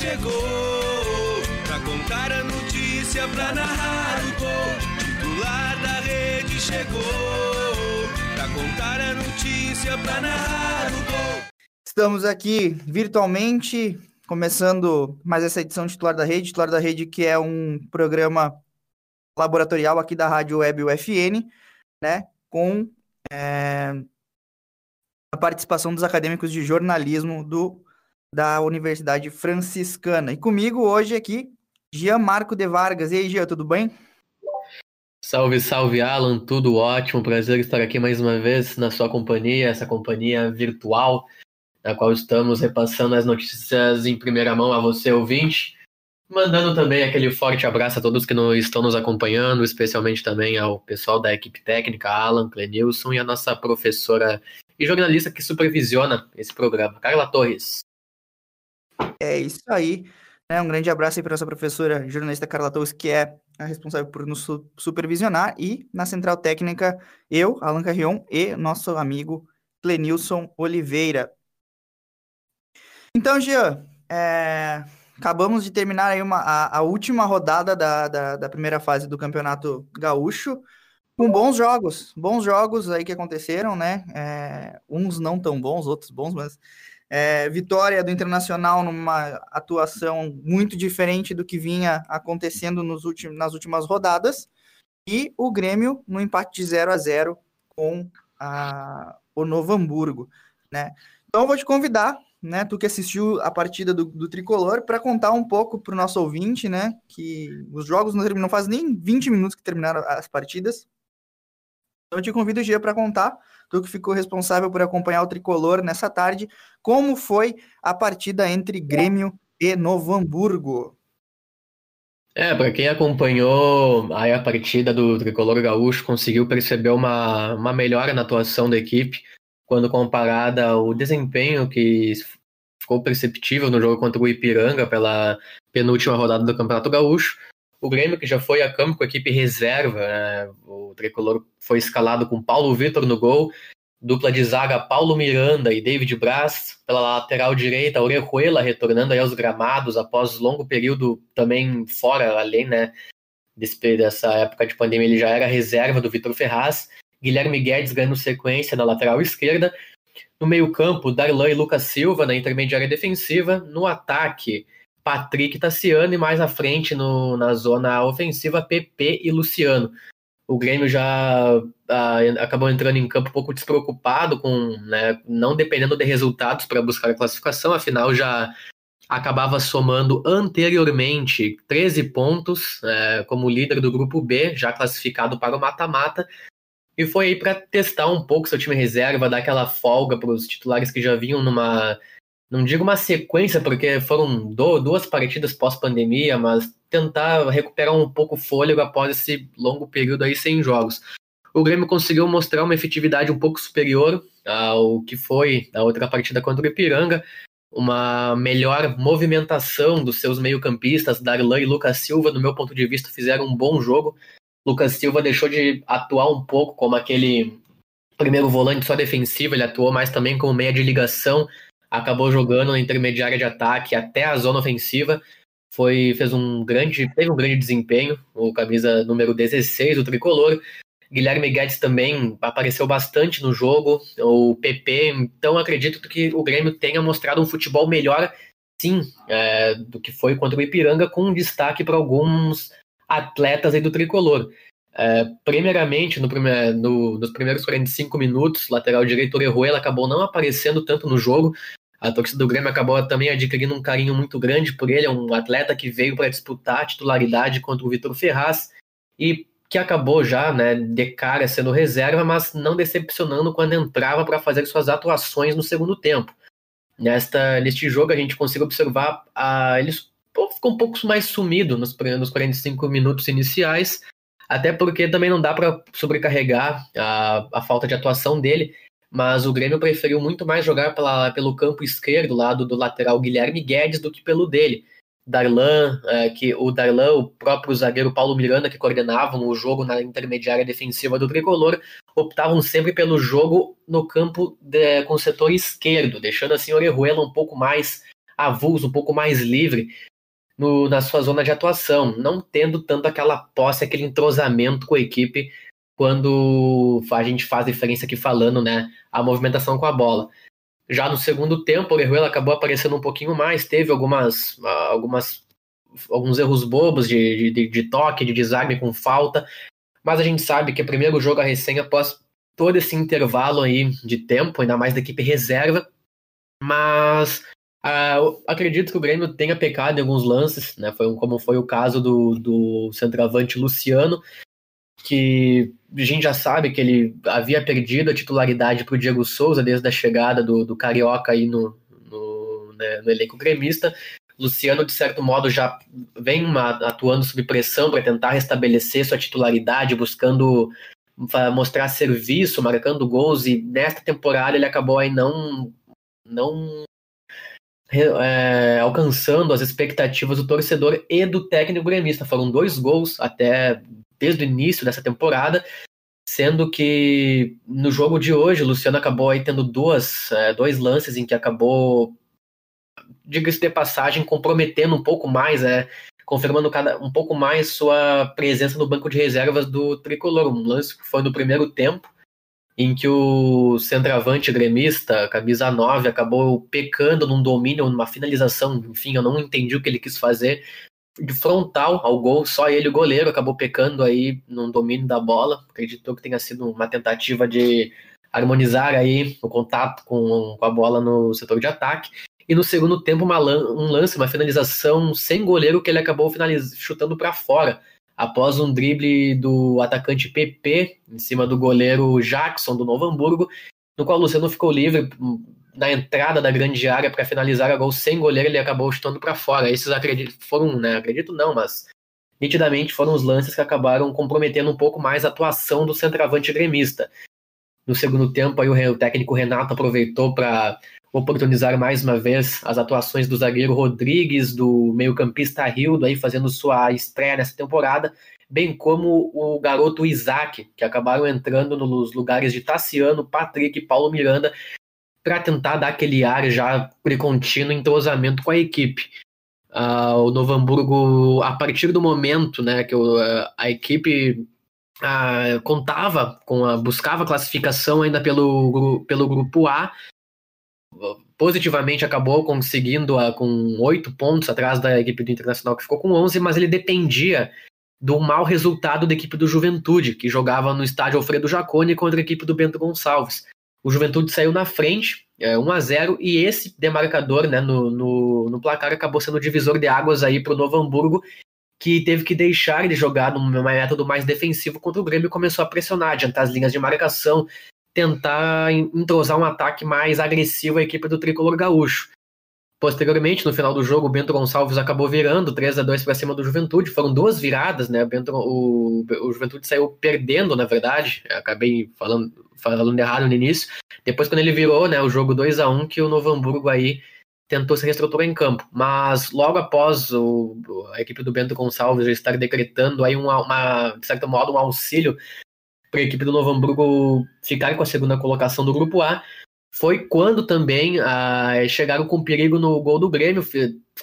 Chegou pra contar a notícia, pra narrar o gol. Titular da rede chegou pra contar a notícia, pra narrar o gol. Estamos aqui virtualmente, começando mais essa edição de Titular da Rede. Titular da Rede, que é um programa laboratorial aqui da Rádio Web UFN, né? Com é, a participação dos acadêmicos de jornalismo do, da Universidade Franciscana. E comigo hoje aqui, Jean Marco de Vargas. E aí, Jean, tudo bem? Salve, salve, Alan, tudo ótimo. Prazer estar aqui mais uma vez na sua companhia, essa companhia virtual, na qual estamos repassando as notícias em primeira mão a você, ouvinte. Mandando também aquele forte abraço a todos que estão nos acompanhando, especialmente também ao pessoal da equipe técnica, Alan, Clenilson e a nossa professora e jornalista que supervisiona esse programa, Carla Torres. É isso aí. Né? Um grande abraço aí para nossa professora jornalista Carla Torres, que é a responsável por nos supervisionar, e na central técnica, eu, Alan Carrion, e nosso amigo Clenilson Oliveira. Então, Jean, é, acabamos de terminar aí uma, a, a última rodada da, da, da, primeira fase do Campeonato Gaúcho, com bons jogos, bons jogos aí que aconteceram, né? É, uns não tão bons, outros bons, mas é, vitória do Internacional numa atuação muito diferente do que vinha acontecendo nos últimos, nas últimas rodadas. E o Grêmio no empate de 0 a 0 com a, o Novo Hamburgo. Né? Então eu vou te convidar, né, tu que assistiu a partida do, do Tricolor, para contar um pouco para o nosso ouvinte, né, que os jogos não, não fazem nem 20 minutos que terminaram as partidas. Então eu te convido, Gia, para contar tu que ficou responsável por acompanhar o tricolor nessa tarde. Como foi a partida entre Grêmio e Novo Hamburgo? É, para quem acompanhou aí a partida do Tricolor Gaúcho, conseguiu perceber uma, uma melhora na atuação da equipe quando comparada ao desempenho que ficou perceptível no jogo contra o Ipiranga pela penúltima rodada do Campeonato Gaúcho. O Grêmio, que já foi a campo com a equipe reserva, né? o tricolor foi escalado com Paulo Vitor no gol, dupla de zaga Paulo Miranda e David Braz, pela lateral direita, Orejuela retornando aí aos gramados após longo período também fora, além né, desse, dessa época de pandemia, ele já era reserva do Vitor Ferraz, Guilherme Guedes ganhando sequência na lateral esquerda, no meio campo, Darlan e Lucas Silva na intermediária defensiva, no ataque, Patrick Tassiano e mais à frente no, na zona ofensiva PP e Luciano. O Grêmio já ah, acabou entrando em campo um pouco despreocupado com, né, não dependendo de resultados para buscar a classificação, afinal já acabava somando anteriormente 13 pontos é, como líder do grupo B, já classificado para o mata-mata, e foi aí para testar um pouco seu time reserva, dar aquela folga para os titulares que já vinham numa não digo uma sequência, porque foram duas partidas pós-pandemia, mas tentar recuperar um pouco o fôlego após esse longo período aí sem jogos. O Grêmio conseguiu mostrar uma efetividade um pouco superior ao que foi a outra partida contra o Ipiranga, uma melhor movimentação dos seus meio-campistas, Darlan e Lucas Silva, no meu ponto de vista, fizeram um bom jogo. Lucas Silva deixou de atuar um pouco como aquele primeiro volante só defensivo, ele atuou mais também como meia de ligação, acabou jogando na intermediária de ataque até a zona ofensiva. Foi, fez um grande, teve um grande desempenho, o camisa número 16 do tricolor. Guilherme Guedes também apareceu bastante no jogo, o PP, então acredito que o Grêmio tenha mostrado um futebol melhor, sim, é, do que foi contra o Ipiranga, com destaque para alguns atletas aí do tricolor. É, primeiramente, no primeir, no, nos primeiros 45 minutos, lateral direito Orejuela acabou não aparecendo tanto no jogo, a torcida do Grêmio acabou também adquirindo um carinho muito grande por ele. É um atleta que veio para disputar a titularidade contra o Vitor Ferraz e que acabou já, né, de cara sendo reserva, mas não decepcionando quando entrava para fazer suas atuações no segundo tempo. nesta, neste jogo a gente consegue observar a, eles pô, ficam um pouco mais sumido nos, nos 45 minutos iniciais, até porque também não dá para sobrecarregar a, a falta de atuação dele, mas o Grêmio preferiu muito mais jogar pela, pelo campo esquerdo, lado do lateral Guilherme Guedes, do que pelo dele. Darlan, é, que o Darlan, o próprio zagueiro Paulo Miranda, que coordenavam o jogo na intermediária defensiva do tricolor, optavam sempre pelo jogo no campo de, com o setor esquerdo, deixando assim o Orejuela um pouco mais avulso, um pouco mais livre no, na sua zona de atuação, não tendo tanto aquela posse, aquele entrosamento com a equipe quando a gente faz diferença aqui falando, né, a movimentação com a bola. Já no segundo tempo, o Orejuela acabou aparecendo um pouquinho mais, teve algumas, algumas alguns erros bobos de, de, de toque, de desarme com falta, mas a gente sabe que o primeiro jogo a recém após todo esse intervalo aí de tempo, ainda mais da equipe reserva, mas uh, acredito que o Grêmio tenha pecado em alguns lances, né? Foi um, como foi o caso do, do centroavante Luciano, que a gente já sabe que ele havia perdido a titularidade para o Diego Souza desde a chegada do, do Carioca aí no, no, né, no elenco gremista. Luciano, de certo modo, já vem uma, atuando sob pressão para tentar restabelecer sua titularidade, buscando mostrar serviço, marcando gols, e nesta temporada ele acabou aí não, não é, alcançando as expectativas do torcedor e do técnico gremista. Foram dois gols até desde o início dessa temporada, sendo que no jogo de hoje o Luciano acabou aí tendo duas, é, dois lances em que acabou, diga-se de passagem, comprometendo um pouco mais, é, confirmando cada, um pouco mais sua presença no banco de reservas do Tricolor. Um lance que foi no primeiro tempo, em que o centroavante gremista, camisa 9, acabou pecando num domínio, numa finalização, enfim, eu não entendi o que ele quis fazer, de frontal ao gol, só ele, o goleiro, acabou pecando aí no domínio da bola. Acreditou que tenha sido uma tentativa de harmonizar aí o contato com, com a bola no setor de ataque. E no segundo tempo, uma, um lance, uma finalização sem goleiro que ele acabou chutando para fora, após um drible do atacante PP em cima do goleiro Jackson do Novo Hamburgo, no qual o Luciano ficou livre na entrada da grande área para finalizar a gol sem goleiro, ele acabou chutando para fora. Esses acredito, foram, né, acredito não, mas nitidamente foram os lances que acabaram comprometendo um pouco mais a atuação do centroavante gremista. No segundo tempo, aí o, técnico Renato aproveitou para oportunizar mais uma vez as atuações do zagueiro Rodrigues, do meio-campista Rildo, aí fazendo sua estreia nessa temporada, bem como o garoto Isaac, que acabaram entrando nos lugares de Tassiano, Patrick e Paulo Miranda, para tentar dar aquele ar já precontínuo entrosamento com a equipe. Uh, o Novo Hamburgo, a partir do momento né, que a equipe uh, contava com a buscava classificação ainda pelo, pelo grupo A, positivamente acabou conseguindo uh, com oito pontos atrás da equipe do Internacional que ficou com 11, mas ele dependia do mau resultado da equipe do Juventude, que jogava no estádio Alfredo Jaconi contra a equipe do Bento Gonçalves o Juventude saiu na frente, é, 1 a 0 e esse demarcador né, no, no, no placar acabou sendo o divisor de águas aí para o Novo Hamburgo, que teve que deixar de jogar num método mais defensivo contra o Grêmio e começou a pressionar, adiantar as linhas de marcação, tentar entrosar um ataque mais agressivo à equipe do Tricolor Gaúcho. Posteriormente, no final do jogo, o Bento Gonçalves acabou virando 3 a 2 para cima do Juventude. Foram duas viradas, né? O, Bento, o, o Juventude saiu perdendo, na verdade. Acabei falando, falando errado no início. Depois, quando ele virou, né, o jogo 2 a 1 que o Novo Hamburgo aí tentou se reestruturar em campo. Mas logo após o, a equipe do Bento Gonçalves estar decretando aí uma, uma de certo modo, um auxílio para a equipe do Novo Hamburgo ficar com a segunda colocação do grupo A, foi quando também ah, chegaram com perigo no gol do Grêmio,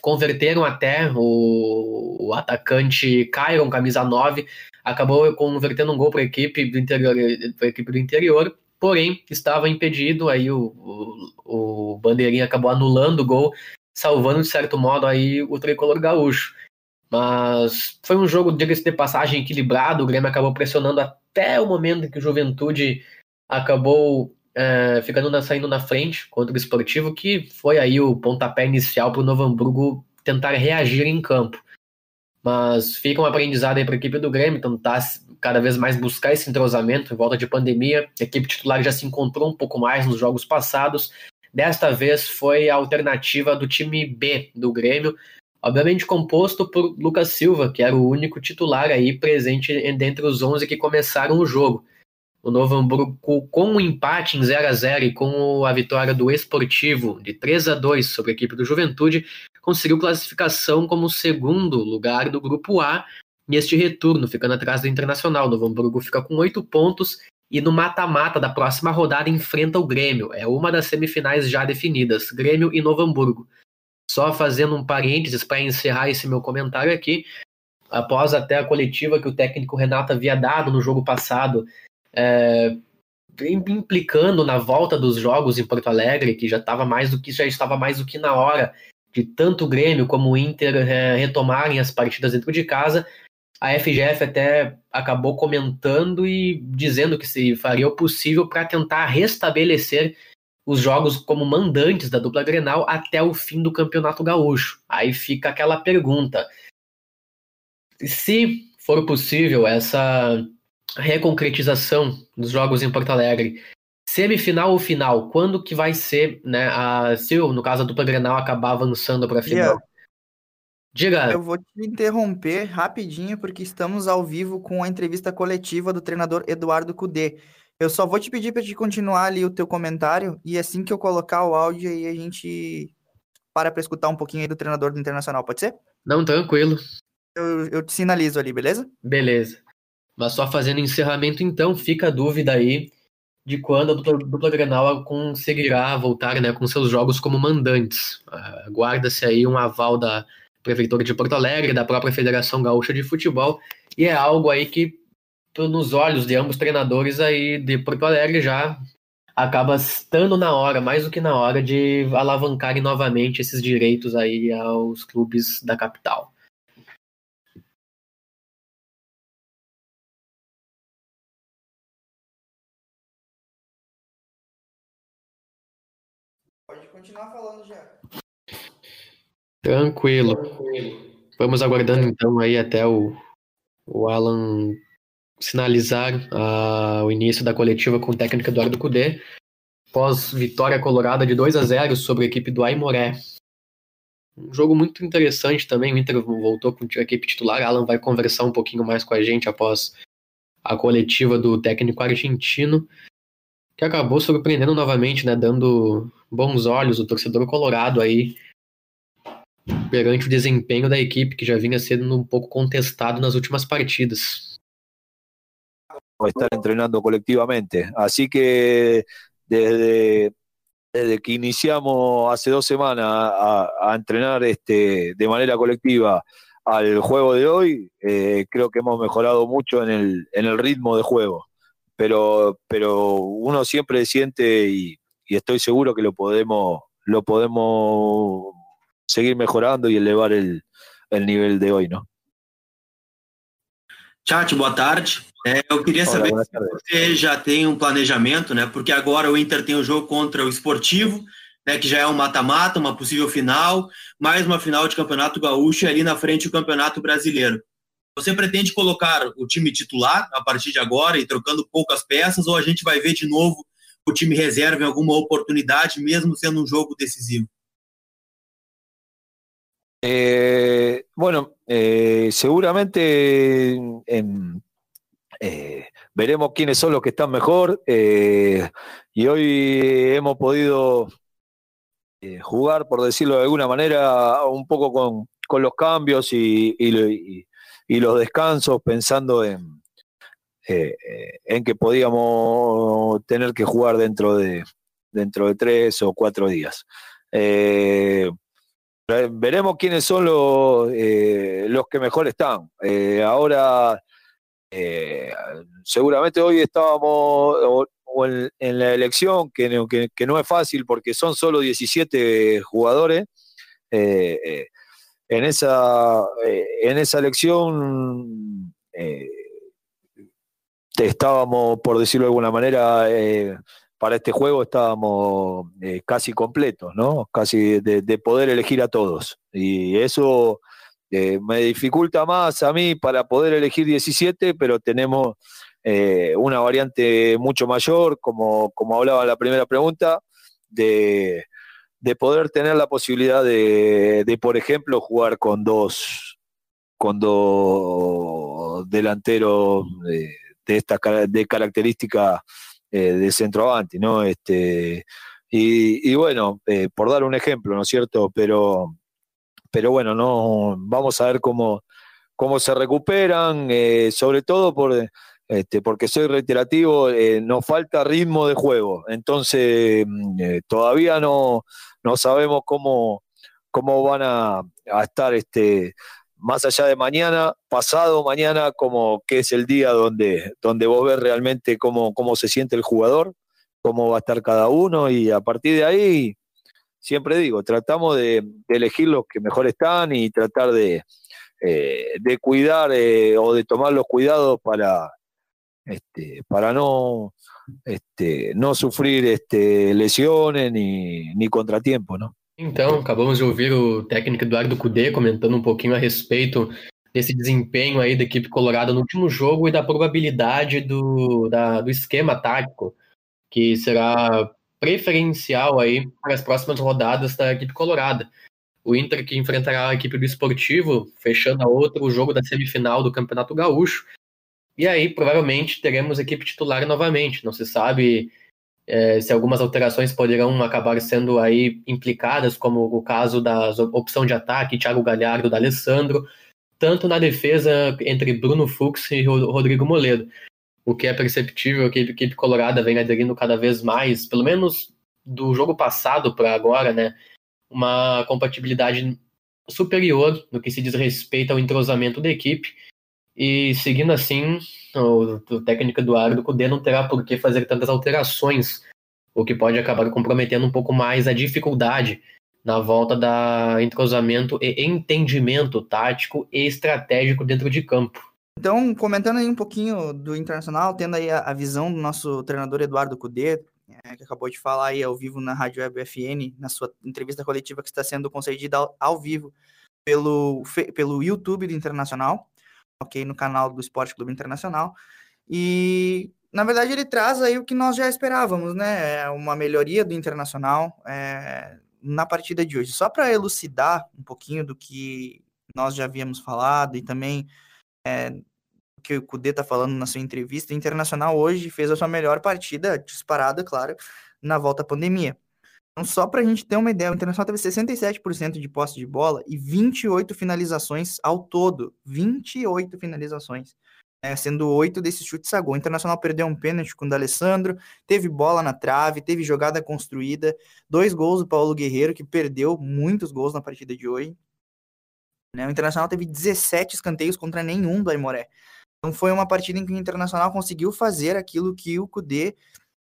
converteram até o, o atacante Cairon, camisa 9, acabou convertendo um gol para a equipe do interior, para a equipe do interior, porém estava impedido, aí o, o, o Bandeirinha acabou anulando o gol, salvando de certo modo aí o tricolor gaúcho. Mas foi um jogo, diga-se de passagem, equilibrado, o Grêmio acabou pressionando até o momento em que o Juventude acabou é, ficando na, saindo na frente contra o esportivo, que foi aí o pontapé inicial para o Novo Hamburgo tentar reagir em campo. Mas fica um aprendizado aí para a equipe do Grêmio, tentar cada vez mais buscar esse entrosamento em volta de pandemia. A equipe titular já se encontrou um pouco mais nos jogos passados, Desta vez foi a alternativa do time B do Grêmio, obviamente composto por Lucas Silva, que era o único titular aí presente dentre os 11 que começaram o jogo. O Novo Hamburgo, com o um empate em 0 a 0 e com a vitória do Esportivo de 3 a 2 sobre a equipe do Juventude, conseguiu classificação como segundo lugar do grupo A neste retorno, ficando atrás do Internacional. O Novo Hamburgo fica com oito pontos e no mata-mata da próxima rodada enfrenta o Grêmio. É uma das semifinais já definidas, Grêmio e Novo Hamburgo. Só fazendo um parênteses para encerrar esse meu comentário aqui, após até a coletiva que o técnico Renato havia dado no jogo passado, é, implicando na volta dos jogos em Porto Alegre, que já estava mais do que já estava mais do que na hora de tanto o Grêmio como o Inter é, retomarem as partidas dentro de casa, a FGF até acabou comentando e dizendo que se faria o possível para tentar restabelecer os jogos como mandantes da dupla Grenal até o fim do Campeonato Gaúcho. Aí fica aquela pergunta: se for possível essa reconcretização dos jogos em Porto Alegre, semifinal ou final, quando que vai ser, né, a, se no caso a dupla Grenal acabar avançando para a final? Yeah. Diga. Eu vou te interromper rapidinho porque estamos ao vivo com a entrevista coletiva do treinador Eduardo Cudê. Eu só vou te pedir para te continuar ali o teu comentário e assim que eu colocar o áudio aí a gente para para escutar um pouquinho aí do treinador do Internacional, pode ser? Não, tranquilo. Eu, eu te sinalizo ali, beleza? Beleza. Mas só fazendo encerramento então, fica a dúvida aí de quando a dupla, dupla Grenal conseguirá voltar né, com seus jogos como mandantes. Aguarda-se aí um aval da Prefeitura de Porto Alegre, da própria Federação Gaúcha de Futebol, e é algo aí que, nos olhos de ambos treinadores aí de Porto Alegre, já acaba estando na hora, mais do que na hora, de alavancarem novamente esses direitos aí aos clubes da capital. Pode continuar falando já. Tranquilo. Vamos aguardando então aí até o, o Alan sinalizar uh, o início da coletiva com o técnico Eduardo Cudê, pós vitória colorada de 2 a 0 sobre a equipe do Aimoré. Um jogo muito interessante também, o Inter voltou com a equipe titular, Alan vai conversar um pouquinho mais com a gente após a coletiva do técnico argentino, que acabou surpreendendo novamente, né, dando bons olhos o torcedor colorado aí perante o desempenho da equipe, que já vinha sendo um pouco contestado nas últimas partidas. Estar entrenando colectivamente. Así que desde, desde que iniciamos hace dos semanas a, a, entrenar este, de manera colectiva al juego de hoy, eh, creo que hemos mejorado mucho en el, el ritmo de juego. Pero, pero uno siempre siente y, y estoy seguro que lo podemos, lo podemos seguir mejorando e elevar o nível de hoje, não? Chat, boa tarde. É, eu queria saber se você já tem um planejamento, né? Porque agora o Inter tem o um jogo contra o Esportivo, né? Que já é um mata-mata, uma possível final, mais uma final de Campeonato Gaúcho e ali na frente o Campeonato Brasileiro. Você pretende colocar o time titular a partir de agora e trocando poucas peças, ou a gente vai ver de novo o time reserva em alguma oportunidade, mesmo sendo um jogo decisivo? Eh, bueno, eh, seguramente eh, veremos quiénes son los que están mejor y hoy hemos podido jugar, por decirlo de alguna manera, un poco con, los cambios y, los descansos, pensando en, en que podíamos tener que jugar dentro de, dentro de tres o cuatro días. Veremos quiénes son los, eh, los que mejor están. Eh, ahora, eh, seguramente hoy estábamos en, la elección, que, que, no es fácil porque son solo 17 jugadores. En, esa, en esa elección estábamos, por decirlo de alguna manera, para este juego estábamos eh, casi completos, ¿no? Casi de, poder elegir a todos. Y eso eh, me dificulta más a mí para poder elegir 17, pero tenemos eh, una variante mucho mayor, como, como hablaba la primera pregunta, de, poder tener la posibilidad de, de, por ejemplo, jugar con dos, con dos delanteros de, de esta de característica eh, de centroavante, ¿no? Este, y, bueno, eh, por dar un ejemplo, ¿no es cierto? Pero, pero bueno, no, vamos a ver cómo, cómo se recuperan, eh, sobre todo por, este, porque soy reiterativo, eh, nos falta ritmo de juego, entonces mm, todavía no, no sabemos cómo, cómo van a, estar este, más allá de mañana, pasado mañana, como que es el día donde, donde vos ves realmente cómo, cómo se siente el jugador cómo va a estar cada uno y a partir de ahí, siempre digo, tratamos de, elegir los que mejor están y tratar de, eh, de cuidar eh, o de tomar los cuidados para, este, para no, este, no sufrir este, lesiones ni, ni contratiempos, ¿no? Então, acabamos de ouvir o técnico Eduardo Cudê comentando um pouquinho a respeito desse desempenho aí da equipe colorada no último jogo e da probabilidade do, da, do esquema tático que será preferencial aí para as próximas rodadas da equipe colorada. O Inter que enfrentará a equipe do Esportivo, fechando a outra o jogo da semifinal do Campeonato Gaúcho. E aí, provavelmente, teremos equipe titular novamente. Não se sabe é, se algumas alterações poderão acabar sendo aí implicadas, como o caso da opção de ataque, Thiago Galhardo, da Alessandro, tanto na defesa entre Bruno Fux e Rodrigo Moledo o que é perceptível que a equipe colorada vem aderindo cada vez mais, pelo menos do jogo passado para agora, né? Uma compatibilidade superior no que se diz respeito ao entrosamento da equipe. E seguindo assim, o, o Eduardo Cudê não terá por que fazer tantas alterações, o que pode acabar comprometendo um pouco mais a dificuldade na volta da entrosamento e entendimento tático e estratégico dentro de campo. Então, comentando aí um pouquinho do Internacional, tendo aí a, a visão do nosso treinador Eduardo Cudê, é, que acabou de falar aí ao vivo na Rádio Web FN, na sua entrevista coletiva que está sendo concedida ao, ao vivo pelo, pelo YouTube do Internacional, ok? No canal do Esporte Clube Internacional. E, na verdade, ele traz aí o que nós já esperávamos, né? É uma melhoria do Internacional é, na partida de hoje. Só para elucidar um pouquinho do que nós já havíamos falado e também é, que o Cudê está falando na sua entrevista, o Internacional hoje fez a sua melhor partida, disparada, claro, na volta à pandemia. Então, só para a gente ter uma ideia, o Internacional teve 67% de posse de bola e 28 finalizações ao todo. 28 finalizações. Né, sendo oito desses chutes a gol. O Internacional perdeu um pênalti com o D'Alessandro, teve bola na trave, teve jogada construída, dois gols do Paulo Guerreiro, que perdeu muitos gols na partida de hoje. Né? O Internacional teve 17 escanteios contra nenhum do Aimoré. Então foi uma partida em que o Internacional conseguiu fazer aquilo que o Cudê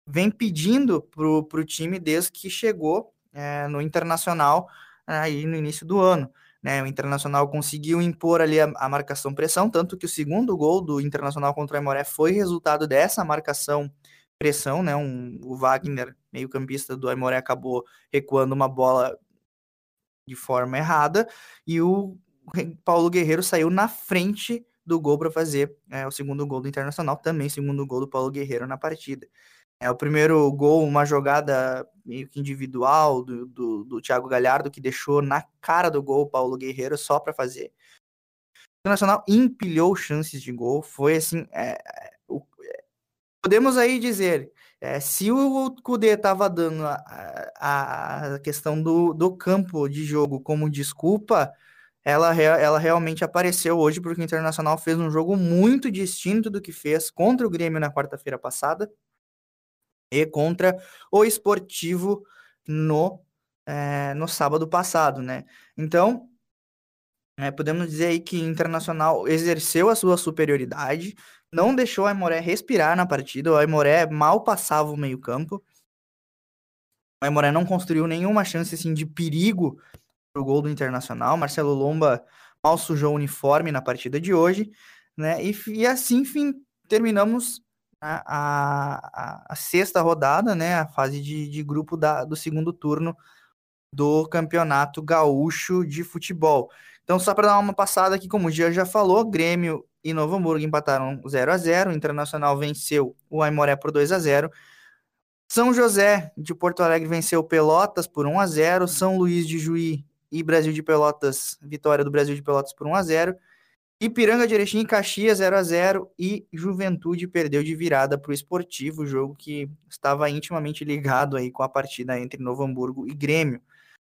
vem pedindo pro, pro time desde que chegou é, no Internacional aí no início do ano. Né? O Internacional conseguiu impor ali a, a marcação pressão, tanto que o segundo gol do Internacional contra o Aimoré foi resultado dessa marcação pressão, né? Um, o Wagner, meio-campista do Aimoré, acabou recuando uma bola de forma errada e o Paulo Guerreiro saiu na frente do gol para fazer é, o segundo gol do Internacional, também segundo gol do Paulo Guerreiro na partida. É o primeiro gol, uma jogada meio que individual do, do, do Thiago Galhardo, que deixou na cara do gol o Paulo Guerreiro só para fazer. O Internacional empilhou chances de gol, foi assim. É, é o, é, podemos aí dizer, é, se o Kudê estava dando a, a, a, questão do, do campo de jogo como desculpa, ela, ela realmente apareceu hoje porque o Internacional fez um jogo muito distinto do que fez contra o Grêmio na quarta-feira passada e contra o Esportivo no, é, no sábado passado, né? Então, é, podemos dizer aí que Internacional exerceu a sua superioridade, não deixou a Aimoré respirar na partida, o Aimoré mal passava o meio campo, o Aimoré não construiu nenhuma chance assim, de perigo o gol do Internacional. Marcelo Lomba mal sujou o uniforme na partida de hoje, né? E, e assim, enfim, terminamos a, a, a, sexta rodada, né? A fase de, de grupo da, do segundo turno do Campeonato Gaúcho de Futebol. Então, só para dar uma passada aqui, como o Gia já falou, Grêmio e Novo Hamburgo empataram 0 a 0 o Internacional venceu o Aimoré por 2 a 0 São José de Porto Alegre venceu Pelotas por 1 a 0, São Luís de Juí e Brasil de Pelotas, vitória do Brasil de Pelotas por 1 a 0. Ipiranga de Erechim Caxias 0 a 0 e Juventude perdeu de virada para o Esportivo, jogo que estava intimamente ligado aí com a partida entre Novo Hamburgo e Grêmio.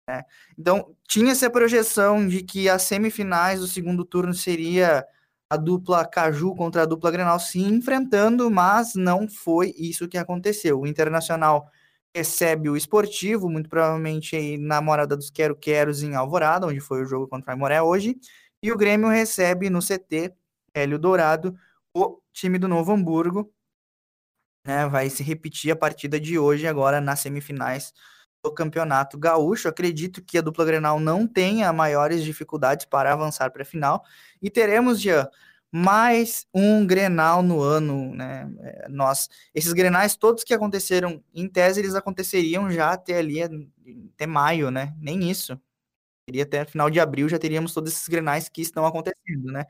Né? Então, tinha essa projeção de que as semifinais do segundo turno seria a dupla Caju contra a dupla Grenal se enfrentando, mas não foi isso que aconteceu. O Internacional recebe o Esportivo, muito provavelmente aí na Morada dos Quero Queros em Alvorada, onde foi o jogo contra a Moré hoje, e o Grêmio recebe no CT Hélio Dourado o time do Novo Hamburgo. Né, vai se repetir a partida de hoje agora nas semifinais do Campeonato Gaúcho. Acredito que a dupla Grenal não tenha maiores dificuldades para avançar para a final e teremos já mais um Grenal no ano, né? É, nós, esses Grenais todos que aconteceram, em tese eles aconteceriam já até ali até maio, né? Nem isso. Seria até final de abril já teríamos todos esses grenais que estão acontecendo, né?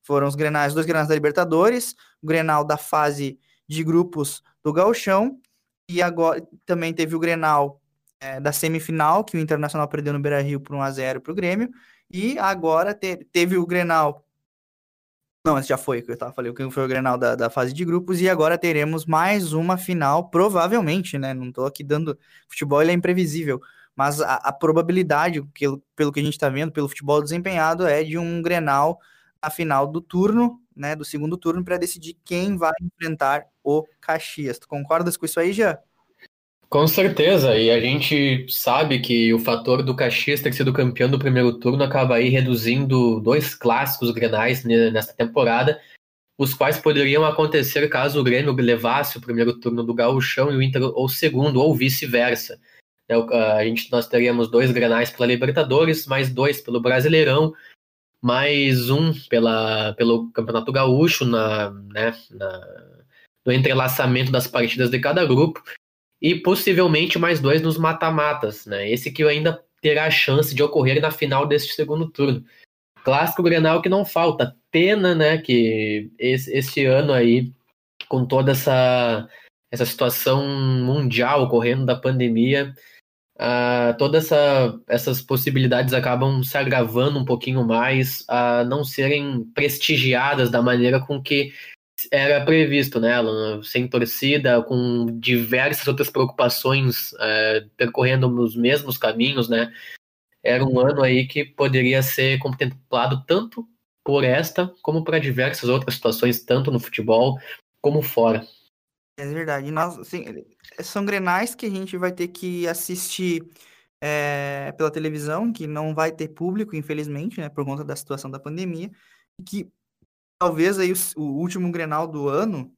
Foram os grenais, dois grenais da Libertadores, o grenal da fase de grupos do Gauchão, e agora também teve o grenal é, da semifinal, que o Internacional perdeu no Beira-Rio por 1x0 para o Grêmio, e agora te, teve o grenal não, esse já foi, que eu tava falando, que foi o Grenal da, da fase de grupos, e agora teremos mais uma final, provavelmente, né? Não tô aqui dando. Futebol ele é imprevisível mas a, a probabilidade, pelo, que a gente está vendo, pelo futebol desempenhado, é de um Grenal na final do turno, né, do segundo turno, para decidir quem vai enfrentar o Caxias. Tu concordas com isso aí, já? Com certeza, e a gente sabe que o fator do Caxias ter sido campeão do primeiro turno acaba aí reduzindo dois clássicos grenais nesta temporada, os quais poderiam acontecer caso o Grêmio levasse o primeiro turno do Gauchão e o Inter o segundo, ou vice-versa. Né, a gente, nós teríamos dois granais pela Libertadores, mais dois pelo Brasileirão, mais um pela, pelo Campeonato Gaúcho, na, né, na, no entrelaçamento das partidas de cada grupo, e possivelmente mais dois nos mata-matas. Né, esse que ainda terá a chance de ocorrer na final deste segundo turno. Clássico Grenal que não falta. Pena, né, que esse, esse ano aí, com toda essa, essa situação mundial ocorrendo da pandemia, uh, todas essa, essas possibilidades acabam se agravando um pouquinho mais a não serem prestigiadas da maneira com que era previsto, né, Alan? Sem torcida, com diversas outras preocupações uh, percorrendo nos mesmos caminhos, né? Era um ano aí que poderia ser contemplado tanto por esta como para diversas outras situações, tanto no futebol como fora. É verdade. Nós, assim, são grenais que a gente vai ter que assistir é, pela televisão, que não vai ter público, infelizmente, né, por conta da situação da pandemia, e que talvez aí o, o último grenal do ano,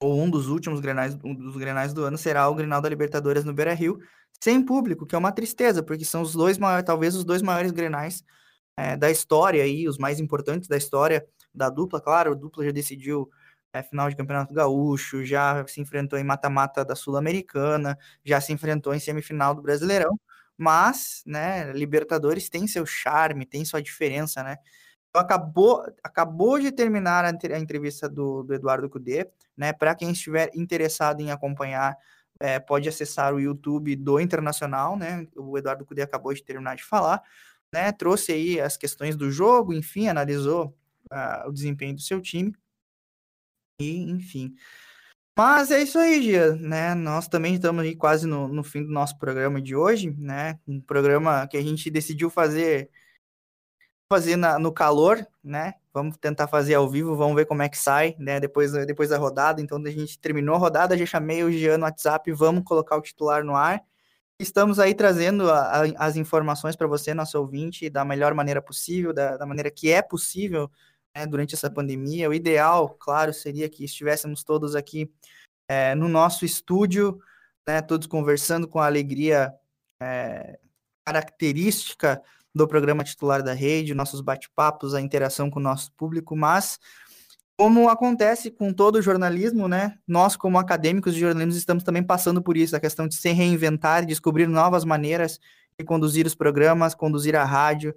ou um dos últimos grenais, um dos grenais do ano, será o Grenal da Libertadores no Beira-Rio, sem público, que é uma tristeza, porque são os dois maiores, talvez os dois maiores grenais é, da história aí, os mais importantes da história da dupla, claro, a dupla já decidiu é, final de Campeonato Gaúcho, já se enfrentou em mata-mata da Sul-Americana, já se enfrentou em semifinal do Brasileirão, mas, né, Libertadores tem seu charme, tem sua diferença, né? Então, acabou, acabou de terminar a, entrevista do, do Eduardo Cudê, né? Para quem estiver interessado em acompanhar, é, pode acessar o YouTube do Internacional, né? O Eduardo Cudê acabou de terminar de falar, né? Trouxe aí as questões do jogo, enfim, analisou uh, o desempenho do seu time. E, enfim. Mas é isso aí, Gia, né? Nós também estamos aí quase no, no fim do nosso programa de hoje, né? Um programa que a gente decidiu fazer fazer na, no calor, né? Vamos tentar fazer ao vivo, vamos ver como é que sai, né? Depois, depois da rodada. Então, a gente terminou a rodada, já chamei o Gian no WhatsApp, vamos colocar o titular no ar. Estamos aí trazendo a, a, as informações para você, nosso ouvinte, da melhor maneira possível, da, da maneira que é possível né, durante essa pandemia. O ideal, claro, seria que estivéssemos todos aqui é, no nosso estúdio, né, todos conversando com a alegria é, característica do programa titular da rede, nossos bate-papos, a interação com o nosso público, mas como acontece com todo o jornalismo, né? Nós, como acadêmicos de jornalismo, estamos também passando por isso, a questão de se reinventar, descobrir novas maneiras de conduzir os programas, conduzir a rádio,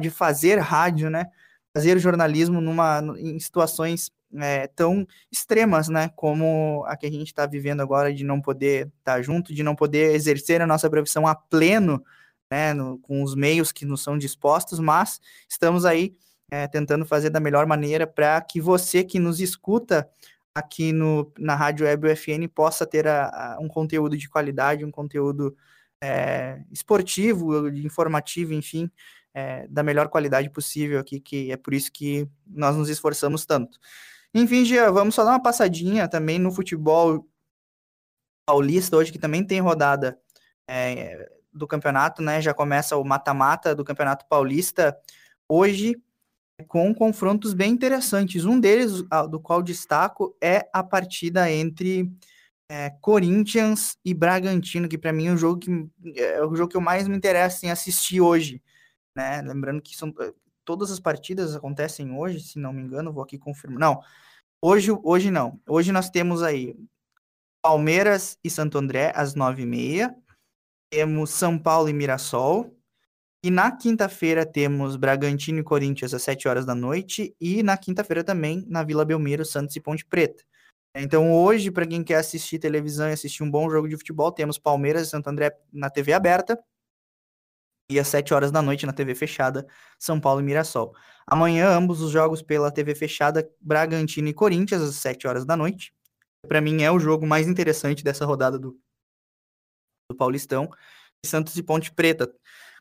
de, fazer rádio, né? Fazer jornalismo numa, em situações é, tão extremas, né? Como a que a gente está vivendo agora de não poder estar tá junto, de não poder exercer a nossa profissão a pleno, né? No, com os meios que nos são dispostos, mas estamos aí é, tentando fazer da melhor maneira para que você que nos escuta aqui no, na Rádio Web UFN possa ter a, a, um conteúdo de qualidade, um conteúdo é, esportivo, informativo, enfim, é, da melhor qualidade possível aqui, que é por isso que nós nos esforçamos tanto. Enfim, Gia, vamos só dar uma passadinha também no futebol paulista hoje, que também tem rodada é, do campeonato, né? Já começa o mata-mata do campeonato paulista hoje com confrontos bem interessantes. Um deles, do qual destaco, é a partida entre é, Corinthians e Bragantino, que para mim é o jogo que é o jogo que eu mais me interessa em assistir hoje né? Lembrando que são eh, todas as partidas acontecem hoje, se não me engano, vou aqui confirmar. Não, hoje, hoje não. Hoje nós temos aí Palmeiras e Santo André às nove e meia. Temos São Paulo e Mirassol. E na quinta-feira temos Bragantino e Corinthians às sete horas da noite. E na quinta-feira também na Vila Belmiro, Santos e Ponte Preta. Então hoje, para quem quer assistir televisão e assistir um bom jogo de futebol, temos Palmeiras e Santo André na TV aberta às 7 horas da noite na TV fechada, São Paulo e Mirassol. Amanhã, ambos os jogos pela TV fechada, Bragantino e Corinthians, às 7 horas da noite. Para mim, é o jogo mais interessante dessa rodada do, do Paulistão. E Santos e Ponte Preta.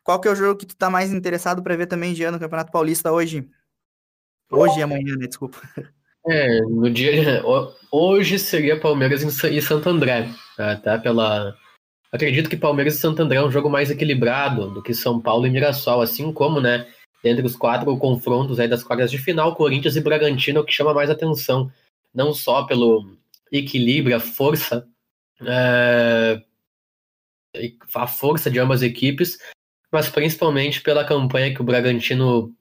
Qual que é o jogo que tu tá mais interessado para ver também, Jean, no Campeonato Paulista hoje? Hoje e amanhã, né? Desculpa. É, no dia. Hoje seria Palmeiras e Santo André, tá? tá pela Acredito que Palmeiras e Santo André é um jogo mais equilibrado do que São Paulo e Mirassol, assim como, né, entre os quatro confrontos aí das quartas de final, Corinthians e Bragantino, o que chama mais atenção, não só pelo equilíbrio, a força, é, a força de ambas as equipes, mas principalmente pela campanha que o Bragantino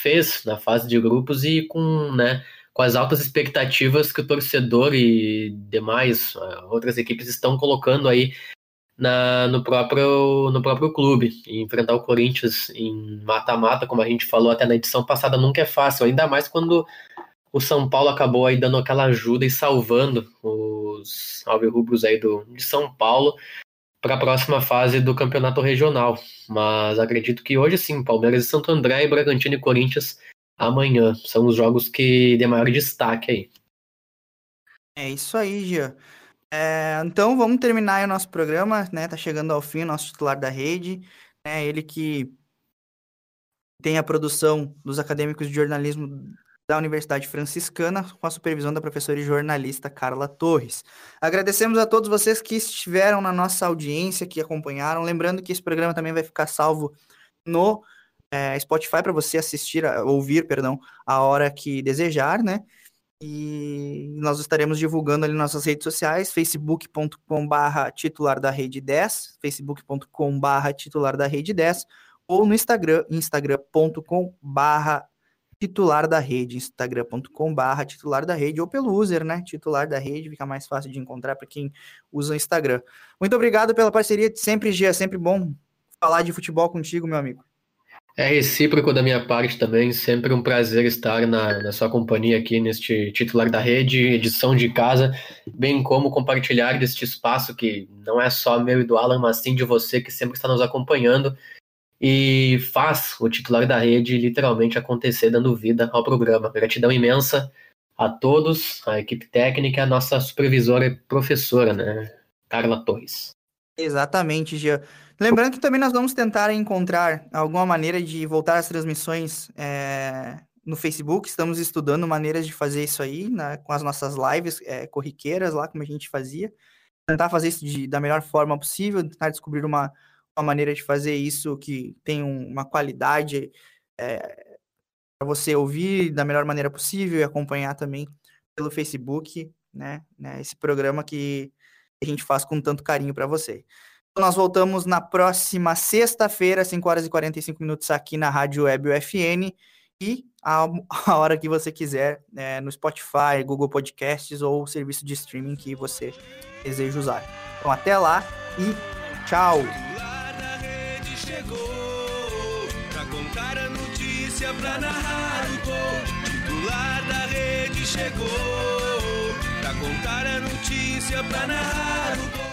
fez na fase de grupos e com, né, com as altas expectativas que o torcedor e demais é, outras equipes estão colocando aí na, no, próprio, no próprio clube. E enfrentar o Corinthians em mata-mata, como a gente falou até na edição passada, nunca é fácil, ainda mais quando o São Paulo acabou aí dando aquela ajuda e salvando os alvirrubros aí do, de São Paulo para a próxima fase do campeonato regional. Mas acredito que hoje sim, Palmeiras e Santo André, e Bragantino e Corinthians amanhã. São os jogos que de maior destaque aí. É isso aí, Gia. É, então vamos terminar o nosso programa, né? Tá chegando ao fim, nosso titular da rede, né? Ele que tem a produção dos acadêmicos de jornalismo da Universidade Franciscana, com a supervisão da professora e jornalista Carla Torres. Agradecemos a todos vocês que estiveram na nossa audiência, que acompanharam. Lembrando que esse programa também vai ficar salvo no é, Spotify para você assistir, ouvir, perdão, a hora que desejar, né? E nós estaremos divulgando ali nossas redes sociais, facebook.com/barra titular da rede 10, facebook.com/barra titular da rede 10, ou no Instagram, instagram.com/barra titular da rede, instagram.com/barra titular da rede, ou pelo user, né? Titular da rede, fica mais fácil de encontrar para quem usa o Instagram. Muito obrigado pela parceria, sempre, Gia, sempre bom falar de futebol contigo, meu amigo. É recíproco da minha parte também, sempre um prazer estar na, na, sua companhia aqui neste titular da rede, edição de casa, bem como compartilhar deste espaço que não é só meu e do Alan, mas sim de você que sempre está nos acompanhando e faz o titular da rede literalmente acontecer, dando vida ao programa. Gratidão imensa a todos, a equipe técnica, a nossa supervisora e professora, né, Carla Torres. Exatamente, Gia. Lembrando que também nós vamos tentar encontrar alguma maneira de voltar às transmissões é, no Facebook. Estamos estudando maneiras de fazer isso aí né, com as nossas lives é, corriqueiras lá, como a gente fazia. Tentar fazer isso de, da melhor forma possível, tentar descobrir uma, uma maneira de fazer isso que tem um, uma qualidade é, para você ouvir da melhor maneira possível e acompanhar também pelo Facebook, né, né esse programa que a gente faz com tanto carinho para você. Nós voltamos na próxima sexta-feira, 5 horas e 45 minutos, aqui na Rádio Web UFN e a, a hora que você quiser, é, no Spotify, Google Podcasts ou serviço de streaming que você deseja usar. Então, até lá e tchau! Chegou contar a notícia, pra narrar o gol.